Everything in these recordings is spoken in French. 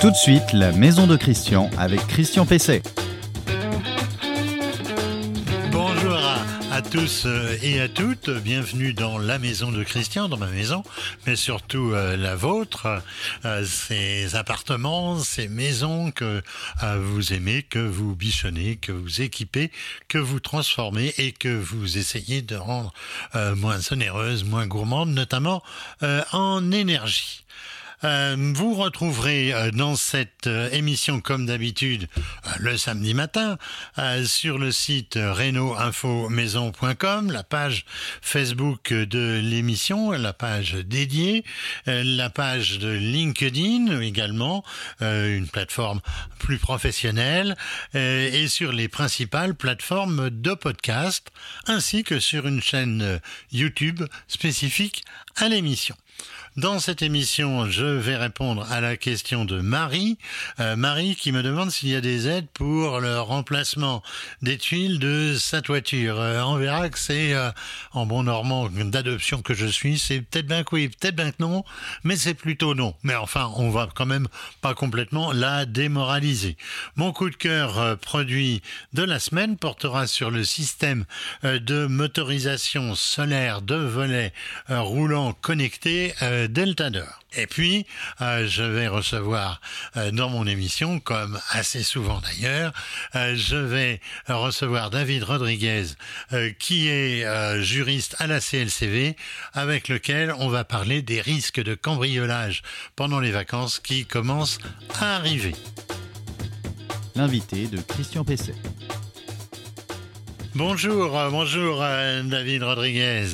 Tout de suite, la maison de Christian avec Christian Pesset. Bonjour à, tous euh, et à toutes, bienvenue dans la maison de Christian, dans ma maison, mais surtout euh, la vôtre, euh, ces appartements, ces maisons que vous aimez, que vous bichonnez, que vous équipez, que vous transformez et que vous essayez de rendre moins onéreuses, moins gourmandes, notamment en énergie. Euh, vous retrouverez euh, dans cette euh, émission, comme d'habitude, le samedi matin, sur le site euh, reno-info-maison.com, la page Facebook de l'émission, la page dédiée, la page de LinkedIn également, une plateforme plus professionnelle, et sur les principales plateformes de podcast, ainsi que sur une chaîne YouTube spécifique à l'émission. Dans cette émission, je vais répondre à la question de Marie. Euh, Marie qui me demande s'il y a des aides pour le remplacement des tuiles de sa toiture. Euh, on verra que c'est, euh, en bon normand d'adoption que je suis, c'est peut-être bien que oui, peut-être bien que non, mais c'est plutôt non. Mais enfin, on va quand même pas complètement la démoraliser. Mon coup de cœur produit de la semaine portera sur le système de motorisation solaire de volets roulants connectés Deltador. Et puis, euh, je vais recevoir euh, dans mon émission, comme assez souvent d'ailleurs, euh, je vais recevoir David Rodriguez, euh, qui est euh, juriste à la CLCV, avec lequel on va parler des risques de cambriolage pendant les vacances qui commencent à arriver. L'invité de Christian Pesset. Bonjour, bonjour David Rodriguez.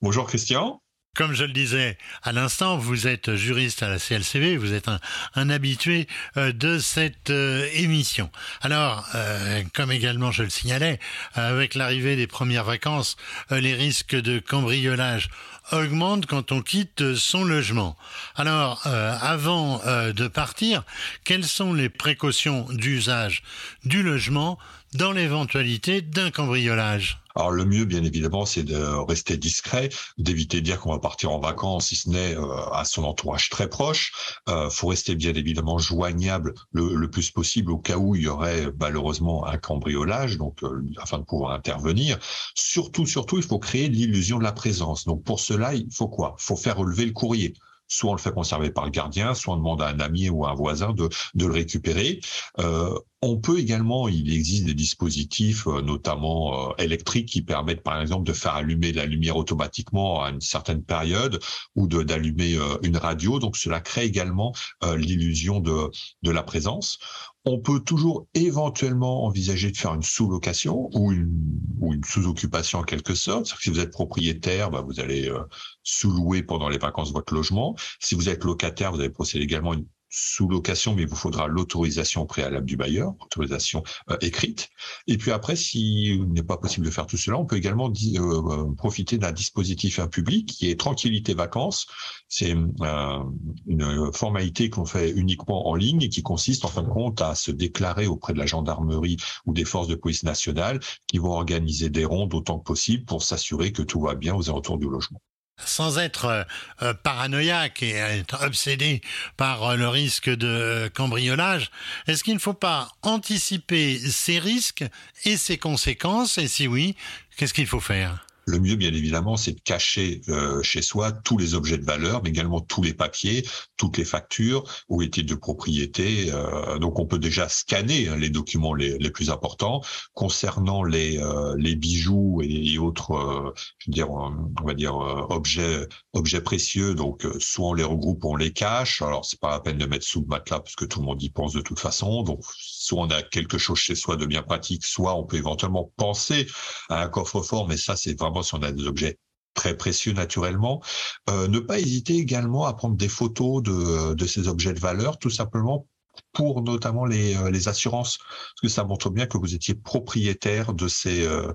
Bonjour Christian. Comme je le disais à l'instant, vous êtes juriste à la CLCV, vous êtes un, habitué euh, de cette euh, émission. Alors, euh, comme également je le signalais, avec l'arrivée des premières vacances, les risques de cambriolage augmentent quand on quitte son logement. Alors, avant de partir, quelles sont les précautions d'usage du logement dans l'éventualité d'un cambriolage Alors le mieux, bien évidemment, c'est de rester discret, d'éviter de dire qu'on va partir en vacances, si ce n'est euh, à son entourage très proche. Euh, faut rester bien évidemment joignable le, plus possible au cas où il y aurait malheureusement un cambriolage, donc euh, afin de pouvoir intervenir. Surtout, surtout, il faut créer l'illusion de la présence. Donc pour cela, il faut quoi? Il faut faire relever le courrier soit on le fait conserver par le gardien, soit on demande à un ami ou à un voisin de, de le récupérer. Euh, on peut également, il existe des dispositifs, euh, notamment euh, électriques, qui permettent par exemple de faire allumer la lumière automatiquement à une certaine période ou d'allumer euh, une radio. Donc cela crée également l'illusion de, de la présence. On peut toujours éventuellement envisager de faire une sous-location ou une, ou une sous-occupation en quelque sorte. Si vous êtes propriétaire, bah, vous allez euh, sous-louer pendant les vacances votre logement. Si vous êtes locataire, vous allez procéder également à une sous-location, mais il vous faudra l'autorisation préalable du bailleur, autorisation euh, écrite. Et puis après, s'il n'est pas possible de faire tout cela, on peut également euh, profiter d'un dispositif public qui est Tranquillité Vacances. C'est euh, une formalité qu'on fait uniquement en ligne et qui consiste en fin de compte à se déclarer auprès de la gendarmerie ou des forces de police nationale qui vont organiser des rondes autant que possible pour s'assurer que tout va bien aux alentours du logement sans être euh, paranoïaque et être obsédé par euh, le risque de cambriolage, est-ce qu'il ne faut pas anticiper ces risques et ces conséquences? Et si oui, qu'est-ce qu'il faut faire? Le mieux, bien évidemment, c'est de cacher euh, chez soi tous les objets de valeur, mais également tous les papiers, toutes les factures ou les de propriété. Euh, donc, on peut déjà scanner hein, les documents les, les, plus importants. Concernant les, euh, les bijoux et, et autres, euh, je veux dire, on va dire euh, objets, objets précieux. Donc, euh, soit on les regroupe, ou on les cache. Alors, c'est pas la peine de mettre sous le matelas parce que tout le monde y pense de toute façon. Donc, soit on a quelque chose chez soi de bien pratique, soit on peut éventuellement penser à un coffre-fort, mais ça, c'est vraiment si on a des objets très précieux naturellement. Euh, ne pas hésiter également à prendre des photos de, de ces objets de valeur, tout simplement pour notamment les, les assurances, parce que ça montre bien que vous étiez propriétaire de ces euh,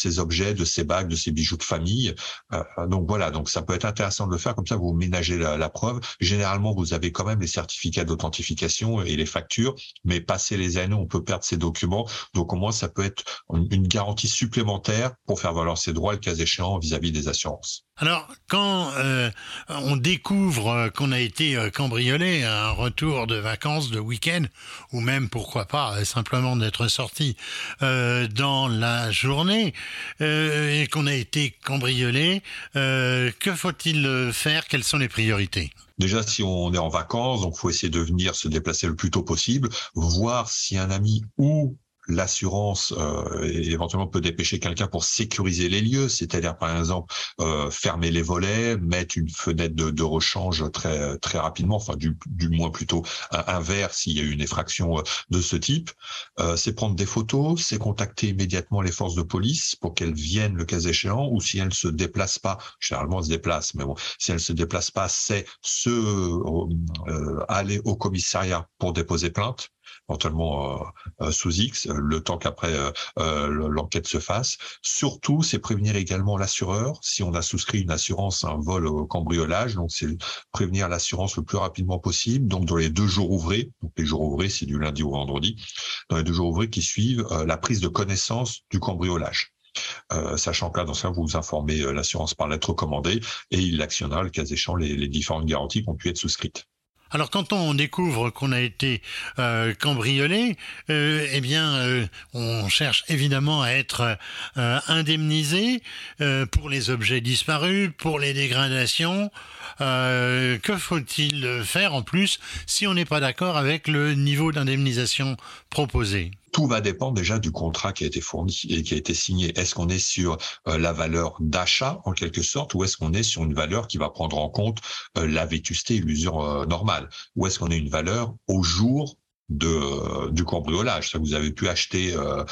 ces objets, de ces bagues, de ces bijoux de famille. Euh, donc voilà, donc ça peut être intéressant de le faire comme ça, vous ménagez la, la preuve. Généralement, vous avez quand même les certificats d'authentification et les factures, mais passer les années, on peut perdre ces documents. Donc au moins, ça peut être une garantie supplémentaire pour faire valoir ses droits le cas échéant vis-à-vis -vis des assurances. Alors, quand euh, on découvre euh, qu'on a été euh, cambriolé à un retour de vacances, de week-end, ou même, pourquoi pas, simplement d'être sorti dans la journée, et qu'on a été cambriolé, que faut-il faire? Quelles sont les priorités? Déjà, si on est en vacances, donc faut essayer de venir se déplacer le plus tôt possible, voir si un ami ou l'assurance euh, éventuellement peut dépêcher quelqu'un pour sécuriser les lieux, c'est-à-dire par exemple euh, fermer les volets, mettre une fenêtre de, de, rechange très très rapidement, enfin du, du moins plutôt un, verre s'il y a une effraction euh, de ce type. Euh, c'est prendre des photos, c'est contacter immédiatement les forces de police pour qu'elles viennent le cas échéant, ou si elles se déplacent pas, généralement elles se déplacent, mais bon, si elles se déplacent pas, c'est se euh, aller au commissariat pour déposer plainte éventuellement euh, euh, sous X, le temps qu'après euh, l'enquête se fasse. Surtout, c'est prévenir également l'assureur si on a souscrit une assurance un vol au cambriolage. Donc, c'est prévenir l'assurance le plus rapidement possible. Donc, dans les deux jours ouvrés, donc les jours ouvrés, c'est du lundi au vendredi, dans les deux jours ouvrés qui suivent la prise de connaissance du cambriolage. sachant que là, dans ce cas, vous informez l'assurance par lettre recommandée et il l'actionnera le cas échéant les différentes garanties qui ont pu être souscrites. Alors quand on découvre qu'on a été euh, cambriolé, euh, eh bien euh, on cherche évidemment à être euh, indemnisé pour les objets disparus, pour les dégradations. que faut-il faire en plus si on n'est pas d'accord avec le niveau d'indemnisation proposé? Tout va dépendre déjà du contrat qui a été fourni et qui a été signé. Est-ce qu'on est sur euh, la valeur d'achat en quelque sorte ou est-ce qu'on est sur une valeur qui va prendre en compte euh, la vétusté et l'usure euh, normale? Ou est-ce qu'on est une valeur au jour de, du cambriolage. Vous avez pu acheter un,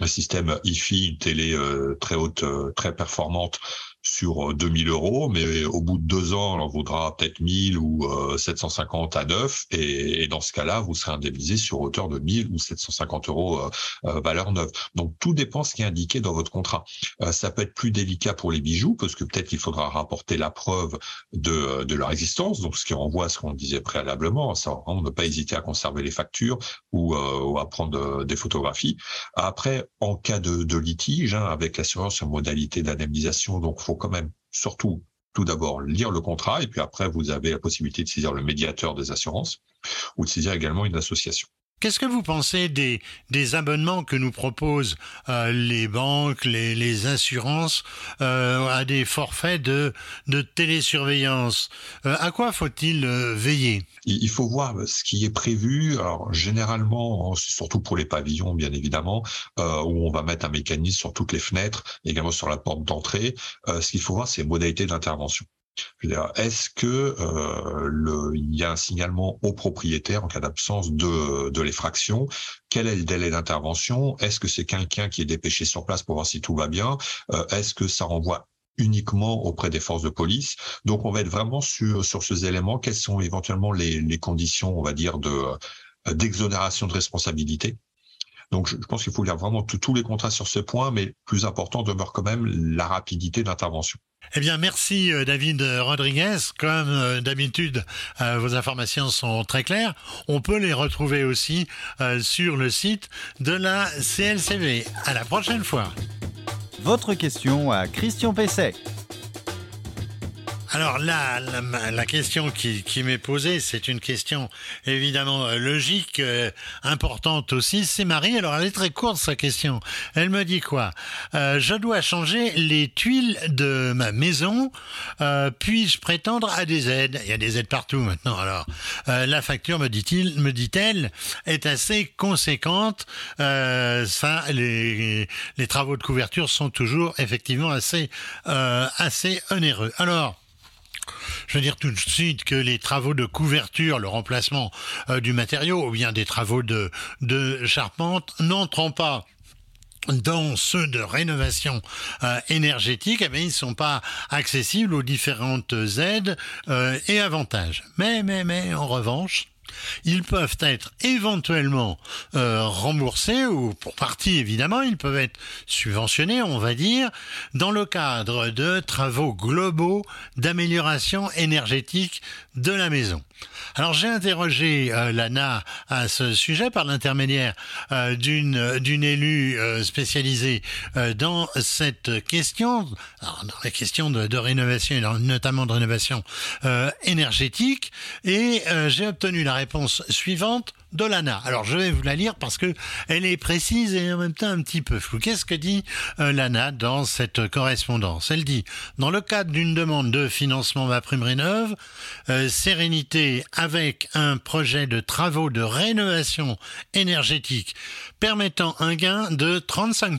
un, système IFI, une télé très haute, très performante sur 2000 euh, euros, mais au bout de deux ans, on en vaudra peut-être 1000 ou 750 euh, à neuf, et, et dans ce cas-là, vous serez indemnisé sur hauteur de 1000 ou 750 euros euh, valeur neuve. Donc tout dépend ce qui est indiqué dans votre contrat. ça peut être plus délicat pour les bijoux, parce que peut-être qu'il faudra rapporter la preuve de, de leur existence, donc ce qui renvoie à ce qu'on disait préalablement, ça ne pas hésiter à conserver les factures ou, ou à prendre des photographies. Après, en cas de, de litige, hein, avec l'assurance sur modalité d'indemnisation, donc quand même surtout tout d'abord lire le contrat et puis après vous avez la possibilité de saisir le médiateur des assurances ou de saisir également une association. Qu'est-ce que vous pensez des, abonnements que nous proposent euh, les banques, les, assurances euh, à des forfaits de, télésurveillance? Euh, À quoi faut-il veiller? Il faut voir ce qui est prévu. Alors généralement, surtout pour les pavillons, bien évidemment, où on va mettre un mécanisme sur toutes les fenêtres, également sur la porte d'entrée. ce qu'il faut voir, c'est les modalités d'intervention. Est-ce que euh, il y a un signalement au propriétaire en cas d'absence de, de l'effraction? Quel est le délai d'intervention? Est-ce que c'est quelqu'un qui est dépêché sur place pour voir si tout va bien? Euh, Est-ce que ça renvoie uniquement auprès des forces de police? Donc, on va être vraiment sur, sur ces éléments. Quelles sont éventuellement les, conditions, on va dire, euh, d'exonération de responsabilité? Donc, je pense qu'il faut lire vraiment tous les contrats sur ce point, mais plus important demeure quand même la rapidité d'intervention. Eh bien, merci euh, David Rodriguez. Comme euh, d'habitude, euh, vos informations sont très claires. On peut les retrouver aussi sur le site de la CLCV. À la prochaine fois. Votre question à Christian Pesset. Alors là, la, la, question qui, qui m'est posée, c'est une question évidemment euh, logique, euh, importante aussi. C'est Marie. Alors elle est très courte sa question. Elle me dit quoi? Euh, Je dois changer les tuiles de ma maison. Euh, Puis-je prétendre à des aides? Il y a des aides partout maintenant. Alors euh, la facture, me dit-il, me dit-elle, est assez conséquente. ça, les, les travaux de couverture sont toujours effectivement assez assez onéreux. Alors je veux dire tout de suite que les travaux de couverture, le remplacement euh, du matériau ou bien des travaux de, charpente n'entrant pas dans ceux de rénovation euh, énergétique, eh ils ne sont pas accessibles aux différentes aides euh, et avantages. Mais, mais, mais, en revanche, Ils peuvent être éventuellement euh, remboursés ou pour partie évidemment, ils peuvent être subventionnés, on va dire, dans le cadre de travaux globaux d'amélioration énergétique de la maison. Alors j'ai interrogé euh, l'ANA à ce sujet par l'intermédiaire euh, d'une élue euh, spécialisée dans cette question, dans la question de, de rénovation, notamment de rénovation énergétique, et j'ai obtenu la réponse suivante de l'ANA. Alors je vais vous la lire parce que elle est précise et en même temps un petit peu floue. Qu'est-ce que dit euh, l'ANA dans cette correspondance? Elle dit dans le cadre d'une demande de financement ma prime euh, sérénité avec un projet de travaux de rénovation énergétique permettant un gain de 35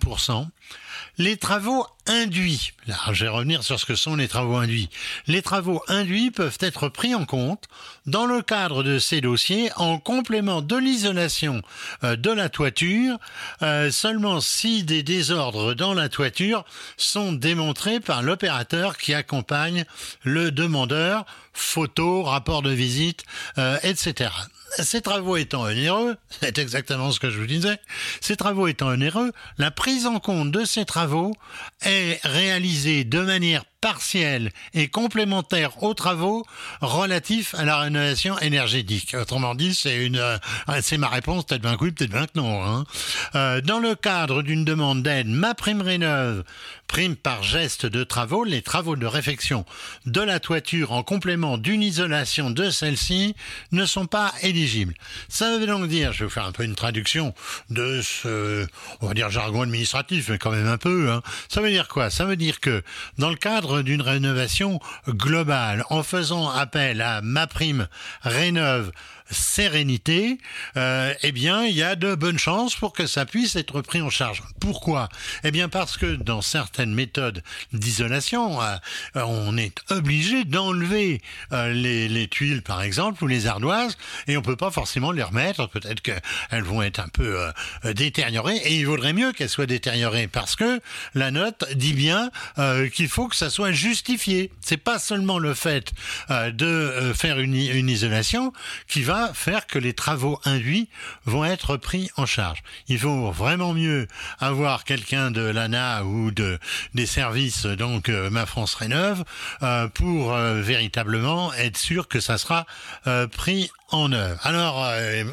les travaux induits, là je vais revenir sur ce que sont les travaux induits, les travaux induits peuvent être pris en compte dans le cadre de ces dossiers en complément de l'isolation euh, de la toiture, euh, seulement si des désordres dans la toiture sont démontrés par l'opérateur qui accompagne le demandeur, photo, rapport de visite, euh, etc ces travaux étant onéreux, c'est exactement ce que je vous disais, ces travaux étant onéreux, la prise en compte de ces travaux est réalisée de manière partielle et complémentaire aux travaux relatifs à la rénovation énergétique. Autrement dit, c'est une, euh, c'est ma réponse, peut-être bien que oui, peut-être bien que non. Hein. Euh, dans le cadre d'une demande d'aide, ma prime rénove, prime par geste de travaux, les travaux de réfection de la toiture en complément d'une isolation de celle-ci ne sont pas éligibles. Ça veut donc dire, je vais vous faire un peu une traduction de ce, on va dire jargon administratif, mais quand même un peu. Hein. Ça veut dire quoi? Ça veut dire que dans le cadre d'une rénovation globale. En faisant appel à ma prime rénove sérénité, euh, eh bien, il y a de bonnes chances pour que ça puisse être pris en charge. Pourquoi? Eh bien, parce que dans certaines méthodes d'isolation, euh, on est obligé d'enlever euh, les, les, tuiles, par exemple, ou les ardoises, et on peut pas forcément les remettre. Peut-être qu'elles vont être un peu détériorées, et il vaudrait mieux qu'elles soient détériorées, parce que la note dit bien qu'il faut que ça soit justifié. C'est pas seulement le fait de faire une, une isolation qui va faire que les travaux induits vont être pris en charge. Il vaut vraiment mieux avoir quelqu'un de l'ANA ou de des services donc euh, Ma France Rénove euh, pour euh, véritablement être sûr que ça sera pris en œuvre. Alors,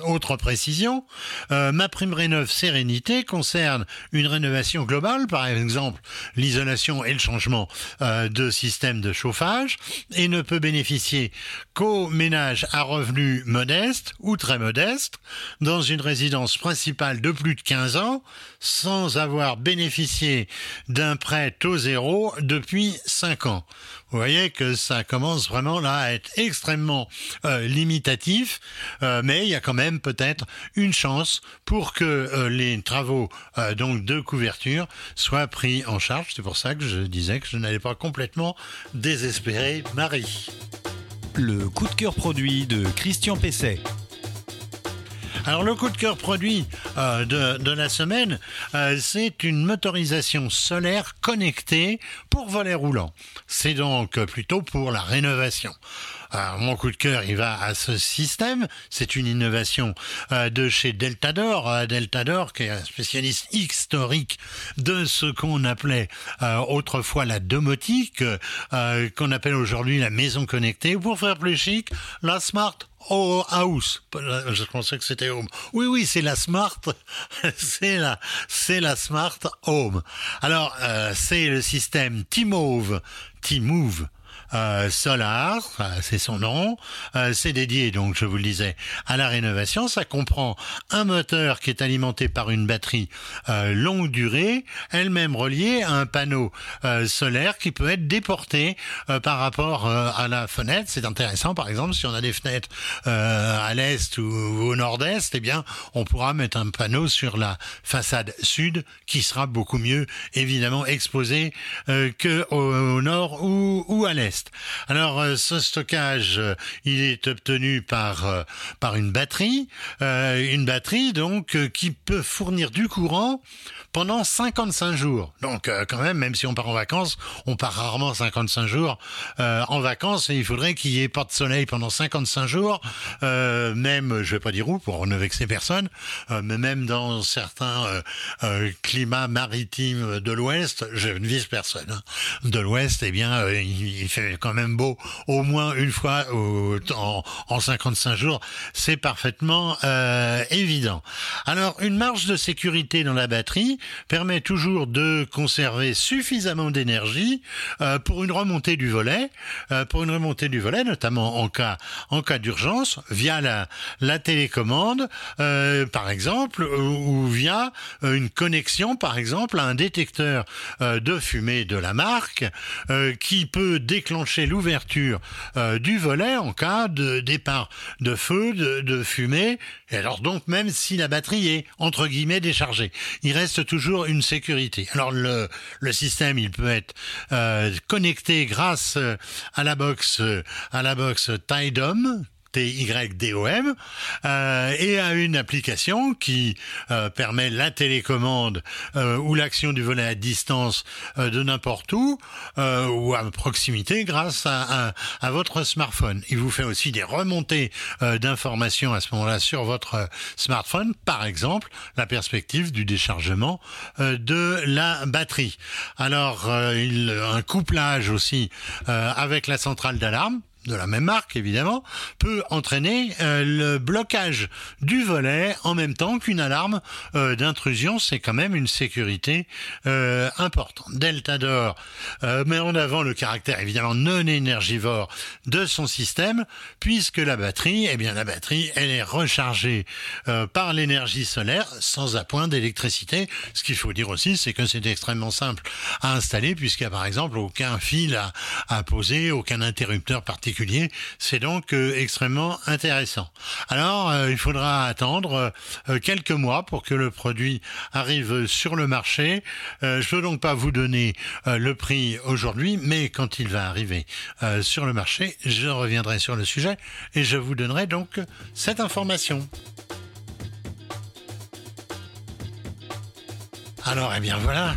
autre précision, ma prime rénove sérénité concerne une rénovation globale, par exemple l'isolation et le changement de système de chauffage, et ne peut bénéficier qu'aux ménages à revenus modestes ou très modestes, dans une résidence principale de plus de 15 ans, sans avoir bénéficié d'un prêt taux zéro depuis 5 ans. Vous voyez que ça commence vraiment là à être extrêmement euh, limitatif, euh, mais il y a quand même peut-être une chance pour que euh, les travaux donc de couverture soient pris en charge. C'est pour ça que je disais que je n'allais pas complètement désespérer Marie. Le coup de cœur produit de Christian Pesset. Alors le coup de cœur produit euh, de, la semaine, euh, c'est une motorisation solaire connectée pour volets roulants. C'est donc plutôt pour la rénovation. Alors, mon coup de cœur, il va à ce système. C'est une innovation euh, de chez Deltador. Deltador, qui est un spécialiste historique de ce qu'on appelait autrefois la domotique, qu'on appelle aujourd'hui la maison connectée. Pour faire plus chic, la Smart Oh, House. Je pensais que c'était Home. Oui, oui, c'est la Smart. c'est la, c'est la Smart Home. Alors, euh, c'est le système T-Move. T-Move euh, Solar, c'est son nom. Euh, c'est dédié, donc je vous le disais, à la rénovation. Ça comprend un moteur qui est alimenté par une batterie euh, longue durée, elle-même reliée à un panneau solaire qui peut être déporté par rapport à la fenêtre. C'est intéressant, par exemple, si on a des fenêtres à l'est ou, au nord-est, eh bien, on pourra mettre un panneau sur la façade sud qui sera beaucoup mieux, évidemment, exposé que au, nord ou, ou à l'est. Alors ce stockage, il est obtenu par par une batterie, une batterie donc qui peut fournir du courant pendant 55 jours. Donc quand même, même si on part en vacances, on part rarement 55 jours en vacances et il faudrait qu'il y ait pas de soleil pendant 55 jours, même je vais pas dire où pour ne vexer personne, mais même dans certains climats maritimes de l'Ouest, je ne vise personne. Hein. De l'Ouest, eh bien, euh, il, fait quand même beau au moins une fois en, en 55 jours. C'est parfaitement euh, évident. Alors, une marge de sécurité dans la batterie permet toujours de conserver suffisamment d'énergie euh, pour une remontée du volet, pour une remontée du volet, notamment en cas en cas d'urgence, via la, télécommande, par exemple, ou, ou via une connexion, par exemple, à un détecteur de fumée de la marque euh, qui peut déclencher l'ouverture euh, du volet en cas de départ de feu, de, fumée. Et alors donc même si la batterie est entre guillemets déchargée, il reste toujours une sécurité. Alors le, le système il peut être euh, connecté grâce à la box à la box Tidom T-Y-D-O-M, euh, et à une application qui euh, permet la télécommande euh, ou l'action du volet à distance euh, de n'importe où ou à proximité grâce à, à, votre smartphone. Il vous fait aussi des remontées d'informations à ce moment-là sur votre smartphone, par exemple la perspective du déchargement de la batterie. Alors, il, un couplage aussi avec la centrale d'alarme de la même marque évidemment, peut entraîner euh, le blocage du volet en même temps qu'une alarme euh, d'intrusion. C'est quand même une sécurité euh, importante. Deltador met en avant le caractère évidemment non énergivore de son système, puisque la batterie, eh bien la batterie, elle est rechargée par l'énergie solaire sans appoint d'électricité. Ce qu'il faut dire aussi, c'est que c'est extrêmement simple à installer, puisqu'il n'y a par exemple aucun fil à, à poser, aucun interrupteur particulier c'est donc euh, extrêmement intéressant. Alors, euh, il faudra attendre euh, quelques mois pour que le produit arrive sur le marché. je peux donc pas vous donner le prix aujourd'hui, mais quand il va arriver sur le marché, je reviendrai sur le sujet et je vous donnerai donc cette information. Alors, eh bien voilà,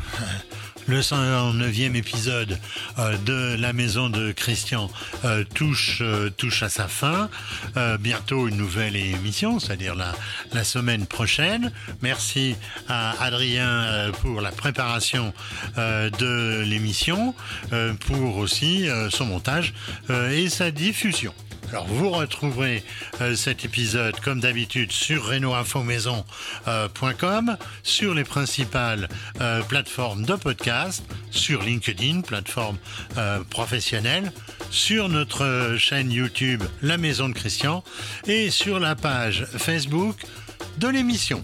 le 109e épisode euh, de La Maison de Christian euh, touche, euh, touche à sa fin. bientôt une nouvelle émission, c'est-à-dire la, la semaine prochaine. Merci à Adrien pour la préparation de l'émission, pour aussi son montage et sa diffusion. Alors vous retrouverez euh, cet épisode comme d'habitude sur renoinfomaison.com, euh, sur les principales euh, plateformes de podcast, sur LinkedIn, plateforme professionnelle, sur notre chaîne YouTube La Maison de Christian et sur la page Facebook de l'émission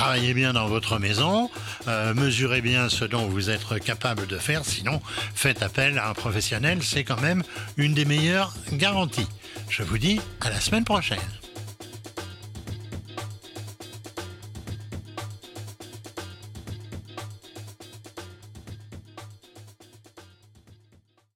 travaillez bien dans votre maison, euh, mesurez bien ce dont vous êtes capable de faire, sinon faites appel à un professionnel, c'est quand même une des meilleures garanties. Je vous dis à la semaine prochaine.